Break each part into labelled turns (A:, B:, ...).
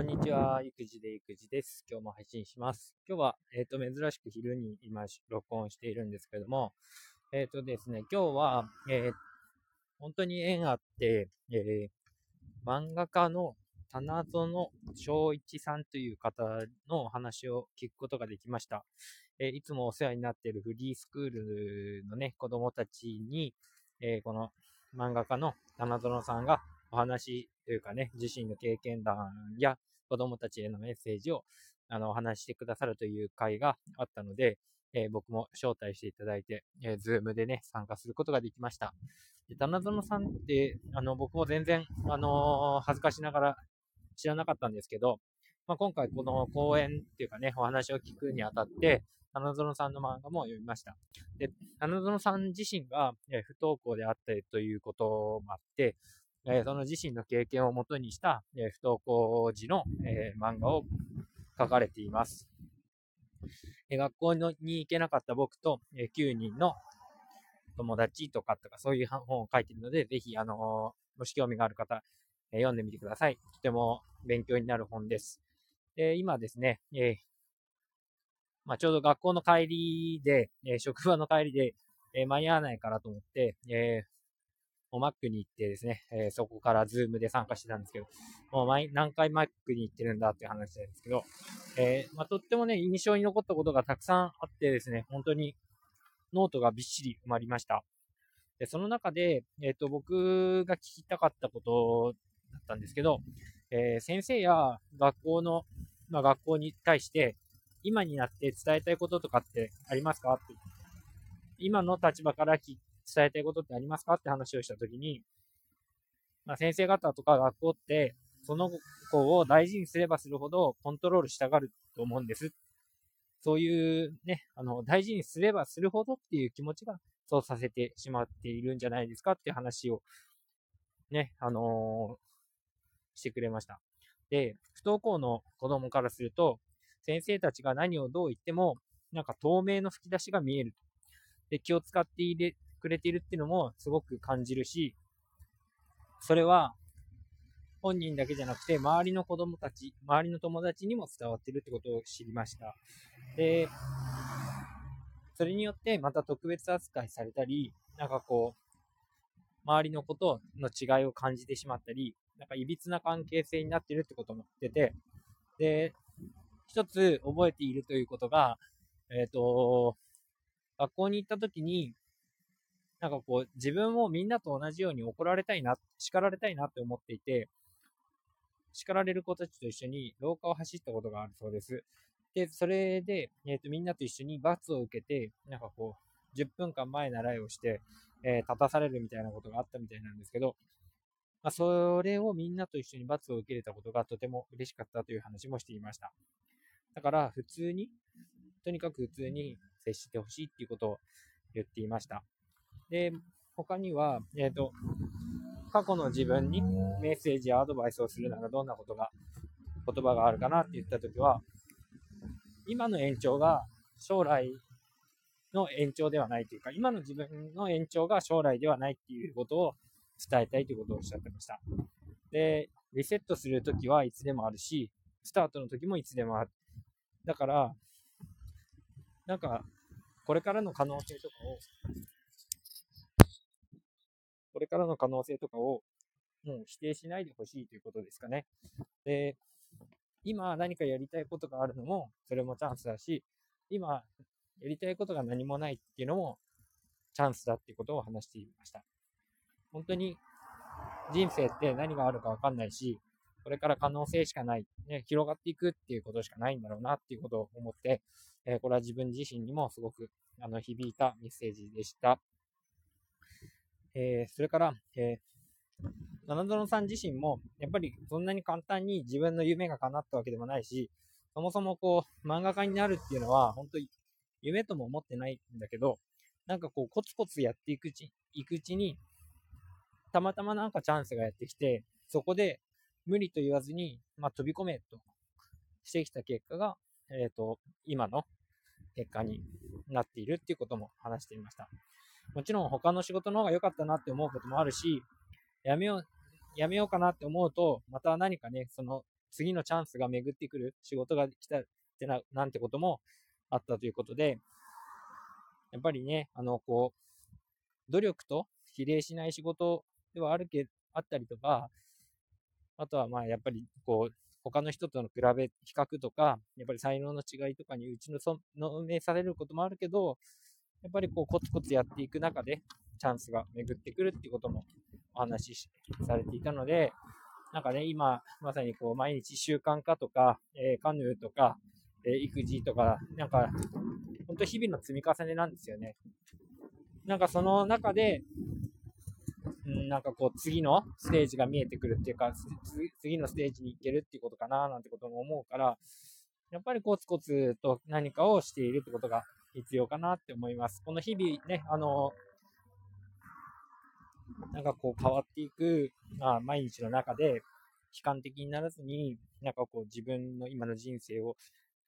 A: こんにちは、ゆくじでゆくじです。今日も配信します。今日は、えっ、ー、と、珍しく昼に今、録音しているんですけども、えっ、ー、とですね、今日は、えー、本当に縁あって、え漫画家の棚園正一さんという方のお話を聞くことができました。えいつもお世話になっているフリースクールのね、子供たちに、えこの漫画家の棚園さんがお話というかね、自身の経験談や子供たちへのメッセージをあのお話してくださるという会があったので、えー、僕も招待していただいて、えー、ズームでね、参加することができました。で、棚園さんって、あの、僕も全然、あのー、恥ずかしながら知らなかったんですけど、まあ、今回この講演っていうかね、お話を聞くにあたって、花園さんの漫画も読みました。で、花園さん自身が、え不登校であったりということもあって、えその自身の経験をもとにした、え不登校時の、え漫画を書かれています。え学校に行けなかった僕と、え9人の友達とかとかそういう本を書いているので、ぜひ、あのもし興味がある方、え読んでみてください。とても勉強になる本です。で今ですね、えまあ、ちょうど学校の帰りで、え職場の帰りで、え間に合わないからと思って、えもうマックに行ってですね、えー、そこから Zoom で参加してたんですけど、もう毎何回マックに行ってるんだっていう話なんですけど、えー、まあ、とってもね、印象に残ったことがたくさんあってですね、本当にノートがびっしり埋まりました。でその中で、えっ、ー、と、僕が聞きたかったことだったんですけど、えー、先生や学校の、まあ、学校に対して、今になって伝えたいこととかってありますか？って。今の立場から聞伝えたいことってありますか？って話をしたときに、まあ、先生方とか学校って、その子を大事にすればするほどコントロールしたがると思うんです。そういうね、あの、大事にすればするほどっていう気持ちがそうさせてしまっているんじゃないですかっていう話をね、あのー、してくれました。で、不登校の子供からすると、先生たちが何をどう言っても、なんか透明の吹き出しが見える。で、気を使っていれくれているっていうのもすごく感じるし、それは本人だけじゃなくて、周りの子供たち、周りの友達にも伝わってるってことを知りました。で、それによってまた特別扱いされたり、なんかこう、周りのことの違いを感じてしまったり、なんか歪な関係性になってるってことも言ってて、で、一つ覚えているということが、えっ、ー、と、学校に行った時に、なんかこう、自分もみんなと同じように怒られたいな、叱られたいなって思っていて、叱られる子たちと一緒に廊下を走ったことがあるそうです。で、それで、えっ、ー、と、みんなと一緒に罰を受けて、なんかこう、10分間前習いをして、えー、立たされるみたいなことがあったみたいなんですけど、まあ、それをみんなと一緒に罰を受けれたことがとても嬉しかったという話もしていました。だから、普通に、とにかく普通に接してほしいっていうことを言っていました。で、他には、えっ、ー、と、過去の自分にメッセージやアドバイスをするならどんなことが、言葉があるかなって言ったときは、今の延長が将来の延長ではないというか、今の自分の延長が将来ではないっていうことを伝えたいということをおっしゃってました。で、リセットするときはいつでもあるし、スタートの時もいつでもある。だから、なんか、これからの可能性とかをこれからの可能性とかをもう否定しないでほしいということですかね。で、今何かやりたいことがあるのも、それもチャンスだし、今やりたいことが何もないっていうのもチャンスだっていうことを話していました。本当に人生って何があるかわかんないし、これから可能性しかない、ね、広がっていくっていうことしかないんだろうなっていうことを思って、えー、これは自分自身にもすごくあの響いたメッセージでした。えー、それから、えー、七園さん自身も、やっぱりそんなに簡単に自分の夢が叶ったわけでもないし、そもそもこう、漫画家になるっていうのは、本当に夢とも思ってないんだけど、なんかこう、コツコツやっていくうちいくうちに、たまたまなんかチャンスがやってきて、そこで無理と言わずに、まあ、飛び込めとしてきた結果が、えっ、ー、と、今の結果になっているっていうことも話していました。もちろん他の仕事の方が良かったなって思うこともあるし、やめよう、やめようかなって思うと、また何かね、その次のチャンスが巡ってくる、仕事が来たってな、なんてこともあったということで、やっぱりね、あの、こう、努力と比例しない仕事ではあるけ、あったりとか、あとはまあやっぱりこう、他の人との比べ、比較とか、やっぱり才能の違いとかに打ちのめされることもあるけど、やっぱりこうコツコツやっていく中で、チャンスが巡ってくるってこともお話しされていたので、なんかね、今、まさにこう、毎日習慣化とか、えー、カヌーとか、えー、育児とか、なんか、本当日々の積み重ねなんですよね。なんかその中で、うん、なんかこう、次のステージが見えてくるっていうか、次のステージに行けるっていうことかな、なんてことも思うから、やっぱりコツコツと何かをしているってことが必要かなって思います。この日々ね、あの、なんかこう変わっていく、まあ、毎日の中で悲観的にならずに、なんかこう自分の今の人生を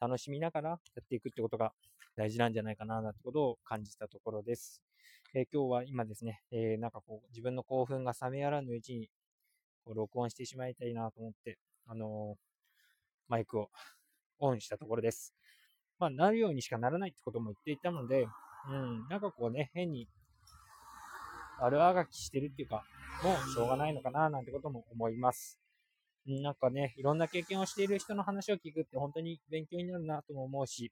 A: 楽しみながらやっていくってことが大事なんじゃないかな、なんてことを感じたところです。えー、今日は今ですね、えー、なんかこう自分の興奮が冷めやらぬうちにこう録音してしまいたいなと思って、あのー、マイクをオンしたところです。まあ、なるようにしかならないってことも言っていたので、うん、なんかこうね、変に悪あがきしてるっていうか、もうしょうがないのかななんてことも思います。なんかね、いろんな経験をしている人の話を聞くって本当に勉強になるなとも思うし、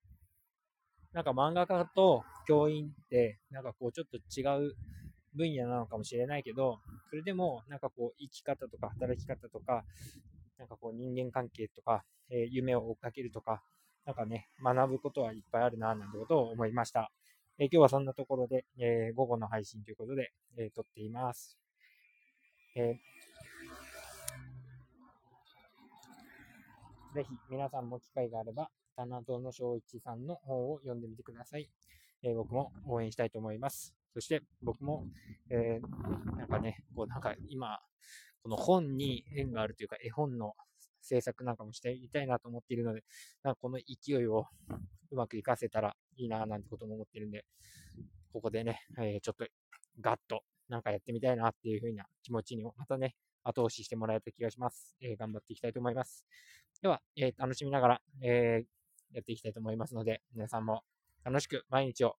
A: なんか漫画家と教員って、なんかこうちょっと違う分野なのかもしれないけど、それでもなんかこう生き方とか働き方とか、なんかこう人間関係とか、えー、夢を追っかけるとか、なんかね、学ぶことはいっぱいあるな、なんてことを思いました。えー、今日はそんなところで、えー、午後の配信ということで、えー、撮っています。えー、ぜひ皆さんも機会があれば、棚園正一さんの本を読んでみてください。え、僕も応援したいと思います。そして僕も、え、なんかね、こうなんか今、この本に縁があるというか、絵本の制作なんかもしていたいなと思っているので、なんかこの勢いを うまく活かせたらいいななんてことも思ってるんで、ここでね、えー、ちょっとガッとなんかやってみたいなっていう風な気持ちにもまたね、後押ししてもらえた気がします。えー、頑張っていきたいと思います。では、えー、楽しみながら、えーやっていきたいと思いますので、皆さんも楽しく毎日を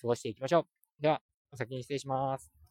A: 過ごしていきましょう。では、お先に失礼します。